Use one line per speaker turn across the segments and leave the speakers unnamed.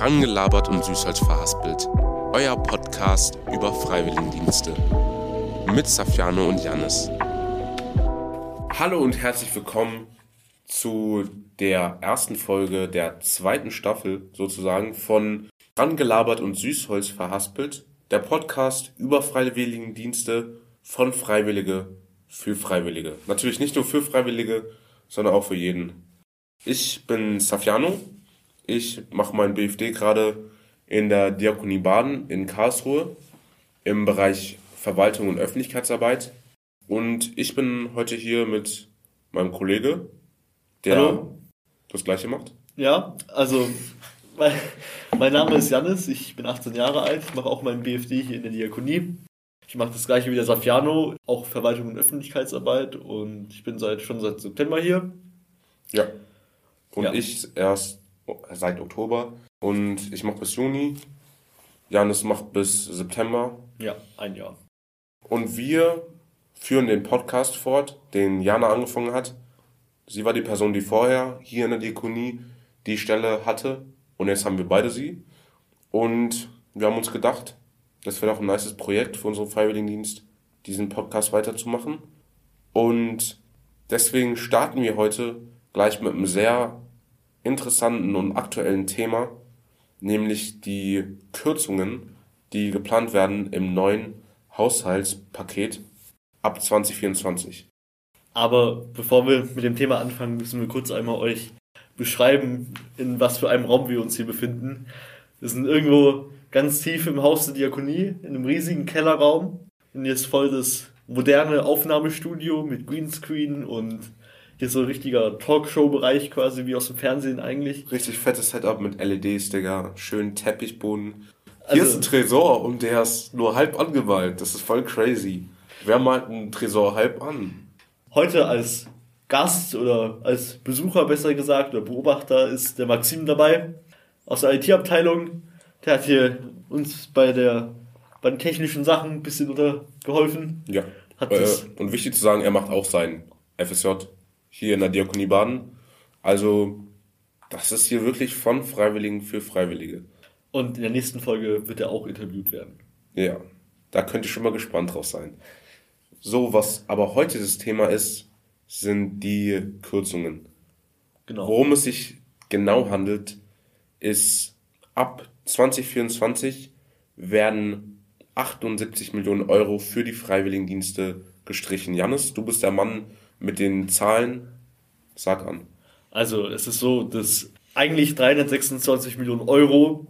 Rangelabert und Süßholz verhaspelt. Euer Podcast über Freiwilligendienste. Mit Safiano und Jannis. Hallo und herzlich willkommen zu der ersten Folge der zweiten Staffel sozusagen von Rangelabert und Süßholz verhaspelt. Der Podcast über Freiwilligendienste von Freiwillige für Freiwillige. Natürlich nicht nur für Freiwillige, sondern auch für jeden. Ich bin Safiano. Ich mache mein BFD gerade in der Diakonie Baden in Karlsruhe im Bereich Verwaltung und Öffentlichkeitsarbeit. Und ich bin heute hier mit meinem Kollege, der Hallo. das gleiche macht.
Ja, also mein, mein Name ist Janis, ich bin 18 Jahre alt, ich mache auch mein BFD hier in der Diakonie. Ich mache das gleiche wie der Safiano, auch Verwaltung und Öffentlichkeitsarbeit und ich bin seit schon seit September hier.
Ja. Und ja. ich erst seit Oktober. Und ich mache bis Juni. Janis macht bis September.
Ja, ein Jahr.
Und wir führen den Podcast fort, den Jana angefangen hat. Sie war die Person, die vorher hier in der Diakonie die Stelle hatte. Und jetzt haben wir beide sie. Und wir haben uns gedacht, das wäre doch ein nices Projekt für unseren Freiwilligendienst, diesen Podcast weiterzumachen. Und deswegen starten wir heute gleich mit einem sehr interessanten und aktuellen Thema, nämlich die Kürzungen, die geplant werden im neuen Haushaltspaket ab 2024.
Aber bevor wir mit dem Thema anfangen, müssen wir kurz einmal euch beschreiben, in was für einem Raum wir uns hier befinden. Wir sind irgendwo ganz tief im Haus der Diakonie, in einem riesigen Kellerraum. Und ist voll das moderne Aufnahmestudio mit Greenscreen und hier so ein richtiger Talkshow-Bereich quasi wie aus dem Fernsehen eigentlich.
Richtig fettes Setup mit LEDs, Digga. Schön Teppichboden. Hier also, ist ein Tresor und der ist nur halb angemalt. Das ist voll crazy. Wer malt ein Tresor halb an?
Heute als Gast oder als Besucher besser gesagt oder Beobachter ist der Maxim dabei aus der IT-Abteilung. Der hat hier uns bei der bei den technischen Sachen ein bisschen geholfen. Ja.
Hat äh, und wichtig zu sagen, er macht auch sein FSJ hier in der Diakonie Baden. Also, das ist hier wirklich von Freiwilligen für Freiwillige.
Und in der nächsten Folge wird er auch interviewt werden.
Ja, da könnt ihr schon mal gespannt drauf sein. So, was aber heute das Thema ist, sind die Kürzungen. Genau. Worum es sich genau handelt, ist ab 2024 werden 78 Millionen Euro für die Freiwilligendienste gestrichen. Janis, du bist der Mann, mit den Zahlen, sag an.
Also es ist so, dass eigentlich 326 Millionen Euro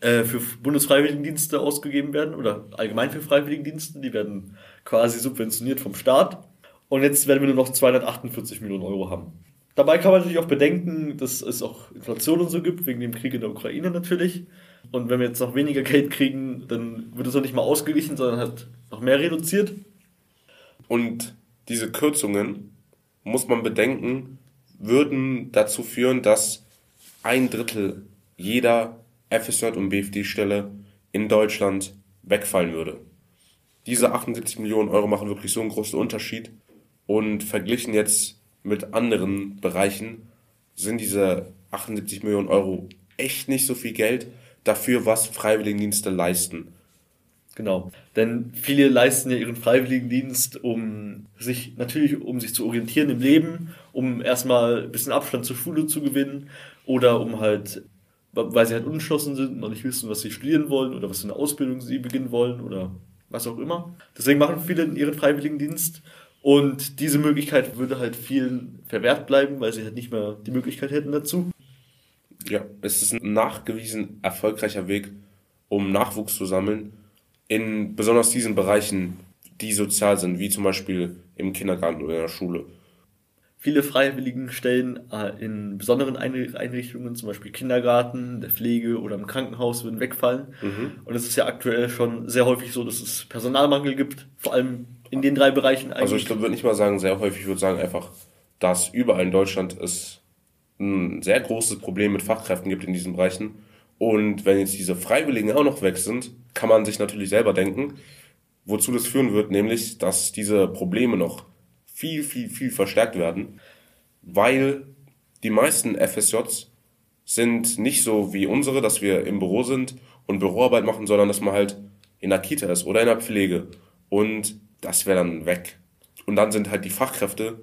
äh, für Bundesfreiwilligendienste ausgegeben werden oder allgemein für Freiwilligendienste, die werden quasi subventioniert vom Staat. Und jetzt werden wir nur noch 248 Millionen Euro haben. Dabei kann man natürlich auch bedenken, dass es auch Inflation und so gibt, wegen dem Krieg in der Ukraine natürlich. Und wenn wir jetzt noch weniger Geld kriegen, dann wird es auch nicht mal ausgeglichen, sondern halt noch mehr reduziert.
Und diese Kürzungen, muss man bedenken, würden dazu führen, dass ein Drittel jeder FSJ und BFD-Stelle in Deutschland wegfallen würde. Diese 78 Millionen Euro machen wirklich so einen großen Unterschied und verglichen jetzt mit anderen Bereichen sind diese 78 Millionen Euro echt nicht so viel Geld dafür, was Freiwilligendienste leisten.
Genau. Denn viele leisten ja ihren Freiwilligendienst, um sich natürlich, um sich zu orientieren im Leben, um erstmal ein bisschen Abstand zur Schule zu gewinnen oder um halt, weil sie halt unentschlossen sind und noch nicht wissen, was sie studieren wollen oder was für eine Ausbildung sie beginnen wollen oder was auch immer. Deswegen machen viele ihren Freiwilligendienst und diese Möglichkeit würde halt vielen verwehrt bleiben, weil sie halt nicht mehr die Möglichkeit hätten dazu.
Ja, es ist ein nachgewiesen erfolgreicher Weg, um Nachwuchs zu sammeln in besonders diesen Bereichen, die sozial sind, wie zum Beispiel im Kindergarten oder in der Schule.
Viele Freiwilligenstellen äh, in besonderen Einrichtungen, zum Beispiel Kindergarten, der Pflege oder im Krankenhaus, würden wegfallen. Mhm. Und es ist ja aktuell schon sehr häufig so, dass es Personalmangel gibt, vor allem in den drei Bereichen
eigentlich. Also ich würde nicht mal sagen sehr häufig, ich würde sagen einfach, dass überall in Deutschland es ein sehr großes Problem mit Fachkräften gibt in diesen Bereichen und wenn jetzt diese Freiwilligen auch noch weg sind, kann man sich natürlich selber denken, wozu das führen wird, nämlich, dass diese Probleme noch viel, viel, viel verstärkt werden, weil die meisten FSJs sind nicht so wie unsere, dass wir im Büro sind und Büroarbeit machen, sondern dass man halt in der Kita ist oder in der Pflege. Und das wäre dann weg. Und dann sind halt die Fachkräfte,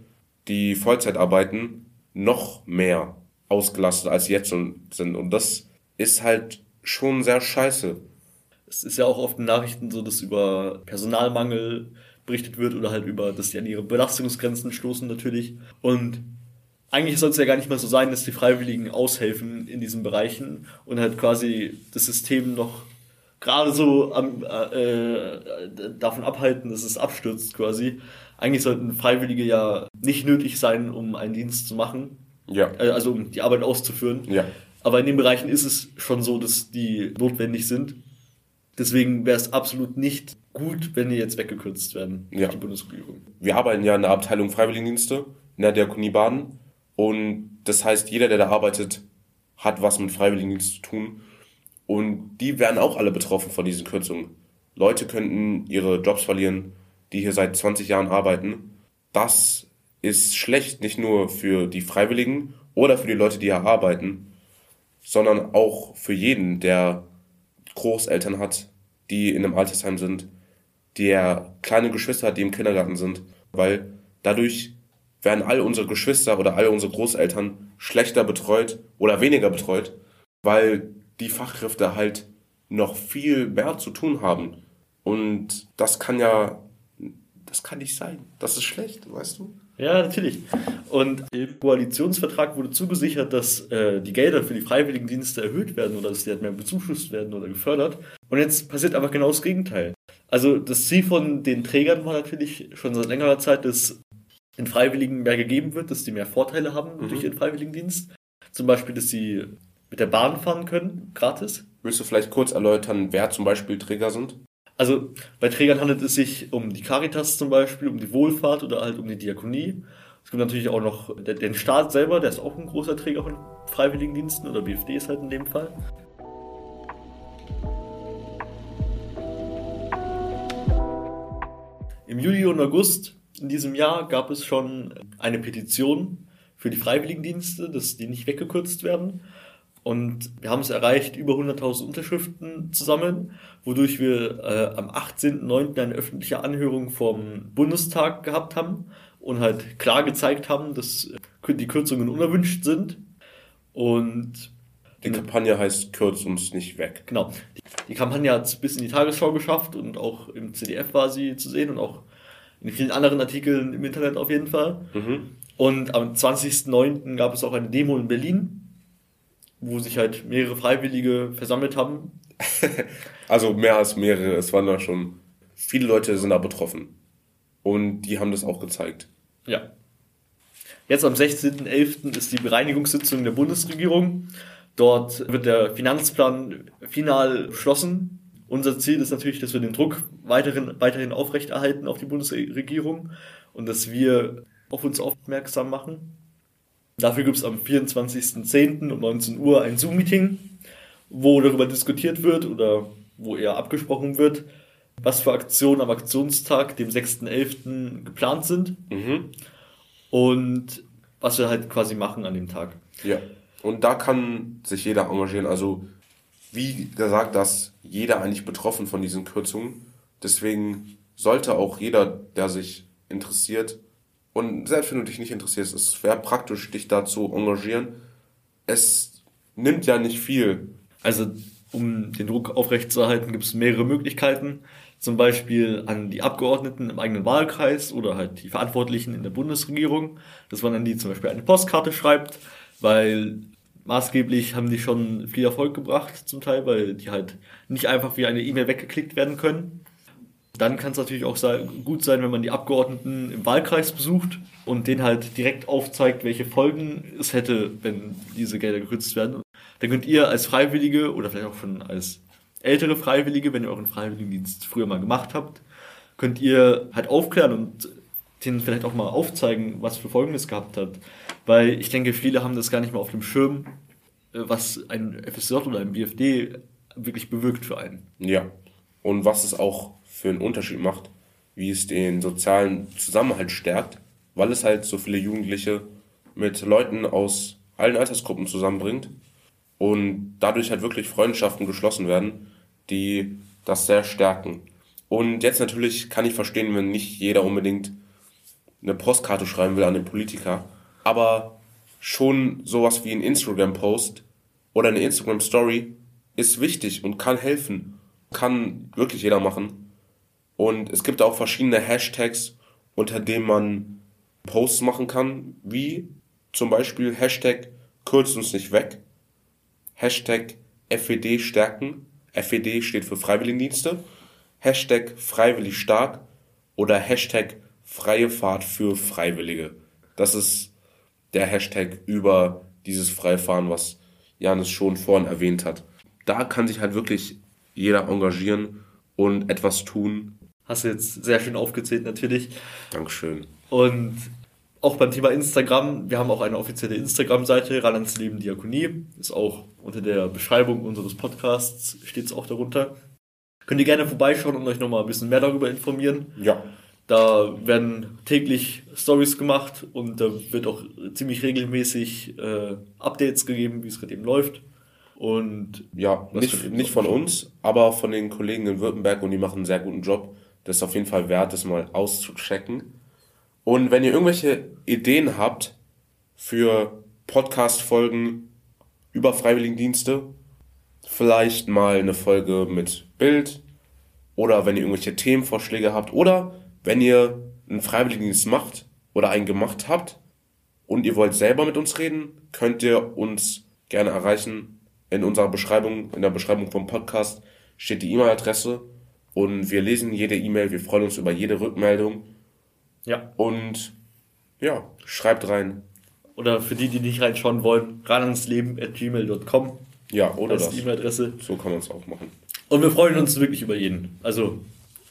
die Vollzeit arbeiten, noch mehr ausgelastet als jetzt sind. Und das ist halt schon sehr scheiße.
Es ist ja auch oft in Nachrichten so, dass über Personalmangel berichtet wird oder halt über, dass die an ihre Belastungsgrenzen stoßen natürlich. Und eigentlich soll es ja gar nicht mehr so sein, dass die Freiwilligen aushelfen in diesen Bereichen und halt quasi das System noch gerade so am, äh, davon abhalten, dass es abstürzt quasi. Eigentlich sollten Freiwillige ja nicht nötig sein, um einen Dienst zu machen. Ja. Äh, also um die Arbeit auszuführen. Ja. Aber in den Bereichen ist es schon so, dass die notwendig sind. Deswegen wäre es absolut nicht gut, wenn die jetzt weggekürzt werden ja. die
Bundesregierung. Wir arbeiten ja in der Abteilung Freiwilligendienste in der Diakonie Baden. Und das heißt, jeder, der da arbeitet, hat was mit Freiwilligendienst zu tun. Und die werden auch alle betroffen von diesen Kürzungen. Leute könnten ihre Jobs verlieren, die hier seit 20 Jahren arbeiten. Das ist schlecht, nicht nur für die Freiwilligen oder für die Leute, die hier arbeiten, sondern auch für jeden, der Großeltern hat, die in einem Altersheim sind, der kleine Geschwister hat, die im Kindergarten sind, weil dadurch werden all unsere Geschwister oder all unsere Großeltern schlechter betreut oder weniger betreut, weil die Fachkräfte halt noch viel mehr zu tun haben. Und das kann ja, das kann nicht sein. Das ist schlecht, weißt du?
Ja, natürlich. Und im Koalitionsvertrag wurde zugesichert, dass äh, die Gelder für die Freiwilligendienste erhöht werden oder dass die halt mehr bezuschusst werden oder gefördert. Und jetzt passiert einfach genau das Gegenteil. Also das Ziel von den Trägern war natürlich schon seit längerer Zeit, dass den Freiwilligen mehr gegeben wird, dass die mehr Vorteile haben mhm. durch ihren Freiwilligendienst. Zum Beispiel, dass sie mit der Bahn fahren können, gratis.
Willst du vielleicht kurz erläutern, wer zum Beispiel Träger sind?
Also bei Trägern handelt es sich um die Caritas zum Beispiel, um die Wohlfahrt oder halt um die Diakonie. Es gibt natürlich auch noch den Staat selber, der ist auch ein großer Träger von Freiwilligendiensten oder BFD ist halt in dem Fall. Im Juli und August in diesem Jahr gab es schon eine Petition für die Freiwilligendienste, dass die nicht weggekürzt werden. Und wir haben es erreicht, über 100.000 Unterschriften zu sammeln, wodurch wir äh, am 18.09. eine öffentliche Anhörung vom Bundestag gehabt haben und halt klar gezeigt haben, dass äh, die Kürzungen unerwünscht sind. Und
die Kampagne heißt Kürz uns nicht weg.
Genau. Die Kampagne hat es bis in die Tagesschau geschafft und auch im CDF war sie zu sehen und auch in vielen anderen Artikeln im Internet auf jeden Fall. Mhm. Und am 20.09. gab es auch eine Demo in Berlin, wo sich halt mehrere Freiwillige versammelt haben.
also mehr als mehrere, es waren da schon viele Leute sind da betroffen. Und die haben das auch gezeigt.
Ja. Jetzt am 16.11. ist die Bereinigungssitzung der Bundesregierung. Dort wird der Finanzplan final beschlossen. Unser Ziel ist natürlich, dass wir den Druck weiterhin, weiterhin aufrechterhalten auf die Bundesregierung und dass wir auf uns aufmerksam machen. Dafür gibt es am 24.10. um 19 Uhr ein Zoom-Meeting, wo darüber diskutiert wird oder wo eher abgesprochen wird, was für Aktionen am Aktionstag, dem 6.11. geplant sind mhm. und was wir halt quasi machen an dem Tag.
Ja, und da kann sich jeder engagieren. Also, wie gesagt, dass jeder eigentlich betroffen von diesen Kürzungen. Deswegen sollte auch jeder, der sich interessiert, und selbst wenn du dich nicht interessierst, es wäre praktisch, dich da zu engagieren. Es nimmt ja nicht viel.
Also, um den Druck aufrechtzuerhalten, gibt es mehrere Möglichkeiten. Zum Beispiel an die Abgeordneten im eigenen Wahlkreis oder halt die Verantwortlichen in der Bundesregierung, dass man an die zum Beispiel eine Postkarte schreibt, weil maßgeblich haben die schon viel Erfolg gebracht zum Teil, weil die halt nicht einfach wie eine E-Mail weggeklickt werden können. Dann kann es natürlich auch gut sein, wenn man die Abgeordneten im Wahlkreis besucht und denen halt direkt aufzeigt, welche Folgen es hätte, wenn diese Gelder gekürzt werden. Dann könnt ihr als Freiwillige oder vielleicht auch schon als ältere Freiwillige, wenn ihr euren Freiwilligendienst früher mal gemacht habt, könnt ihr halt aufklären und denen vielleicht auch mal aufzeigen, was für Folgen es gehabt hat. Weil ich denke, viele haben das gar nicht mehr auf dem Schirm, äh, was ein FSJ oder ein BFD wirklich bewirkt für einen.
Ja. Und was es auch für einen Unterschied macht, wie es den sozialen Zusammenhalt stärkt, weil es halt so viele Jugendliche mit Leuten aus allen Altersgruppen zusammenbringt. und dadurch halt wirklich Freundschaften geschlossen werden, die das sehr stärken. Und jetzt natürlich kann ich verstehen, wenn nicht jeder unbedingt eine Postkarte schreiben will an den Politiker, aber schon sowas wie ein Instagram-Post oder eine Instagram-Story ist wichtig und kann helfen. Kann wirklich jeder machen. Und es gibt auch verschiedene Hashtags, unter denen man Posts machen kann, wie zum Beispiel Hashtag kürzt uns nicht weg, Hashtag FED stärken, FED steht für Freiwilligendienste, Hashtag freiwillig stark oder Hashtag freie Fahrt für Freiwillige. Das ist der Hashtag über dieses Freifahren, was Janis schon vorhin erwähnt hat. Da kann sich halt wirklich jeder engagieren und etwas tun.
Hast du jetzt sehr schön aufgezählt natürlich.
Dankeschön.
Und auch beim Thema Instagram, wir haben auch eine offizielle Instagram-Seite, Rheinlands Leben Diakonie. Ist auch unter der Beschreibung unseres Podcasts, steht es auch darunter. Könnt ihr gerne vorbeischauen und euch nochmal ein bisschen mehr darüber informieren.
Ja.
Da werden täglich Stories gemacht und da wird auch ziemlich regelmäßig äh, Updates gegeben, wie es gerade eben läuft. Und
ja, nicht, nicht von uns, aber von den Kollegen in Württemberg und die machen einen sehr guten Job. Das ist auf jeden Fall wert, das mal auszuchecken. Und wenn ihr irgendwelche Ideen habt für Podcast-Folgen über Freiwilligendienste, vielleicht mal eine Folge mit Bild oder wenn ihr irgendwelche Themenvorschläge habt oder wenn ihr einen Freiwilligendienst macht oder einen gemacht habt und ihr wollt selber mit uns reden, könnt ihr uns gerne erreichen. In unserer Beschreibung, in der Beschreibung vom Podcast steht die E-Mail-Adresse und wir lesen jede E-Mail, wir freuen uns über jede Rückmeldung. Ja. Und ja, schreibt rein.
Oder für die, die nicht reinschauen wollen, ranansleben.gmail.com.
Ja, oder
das. das. E-Mail-Adresse.
So kann man es auch machen.
Und wir freuen uns wirklich über jeden. Also,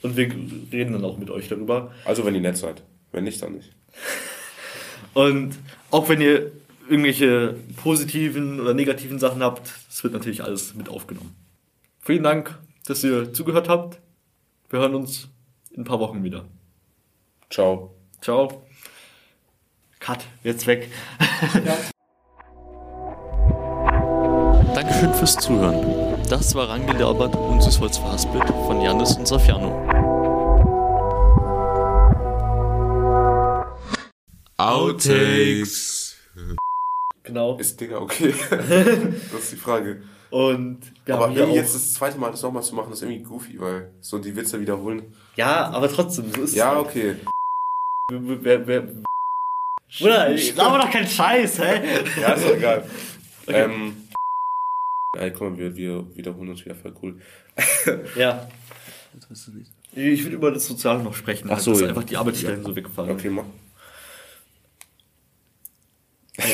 und wir reden dann auch mit euch darüber.
Also, wenn ihr nett seid. Wenn nicht, dann nicht.
und auch wenn ihr irgendwelche positiven oder negativen Sachen habt, das wird natürlich alles mit aufgenommen. Vielen Dank, dass ihr zugehört habt. Wir hören uns in ein paar Wochen wieder.
Ciao.
Ciao. Cut, jetzt weg. Ja. Dankeschön fürs Zuhören. Das war Rangelabert und Süßholz verhaspelt von Janis und Safiano.
Outtakes. Genau. Ist Digga okay? das ist die Frage. Und wir aber haben jetzt das zweite Mal das nochmal zu machen, ist irgendwie goofy, weil so die Witze wiederholen.
Ja, aber trotzdem, so ist
ja, es. Ja, okay.
Wer, wer, Bruder, ich glaube doch keinen Scheiß, hä?
ja, ist doch egal. Okay. Ähm, ja, mal, wir, wir wiederholen uns wieder voll cool.
ja. Ich würde über das Soziale noch sprechen,
Ach so,
dass
ja.
einfach die Arbeitsstellen ja. so wegfallen.
Okay, mach.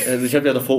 Also ich habe ja davor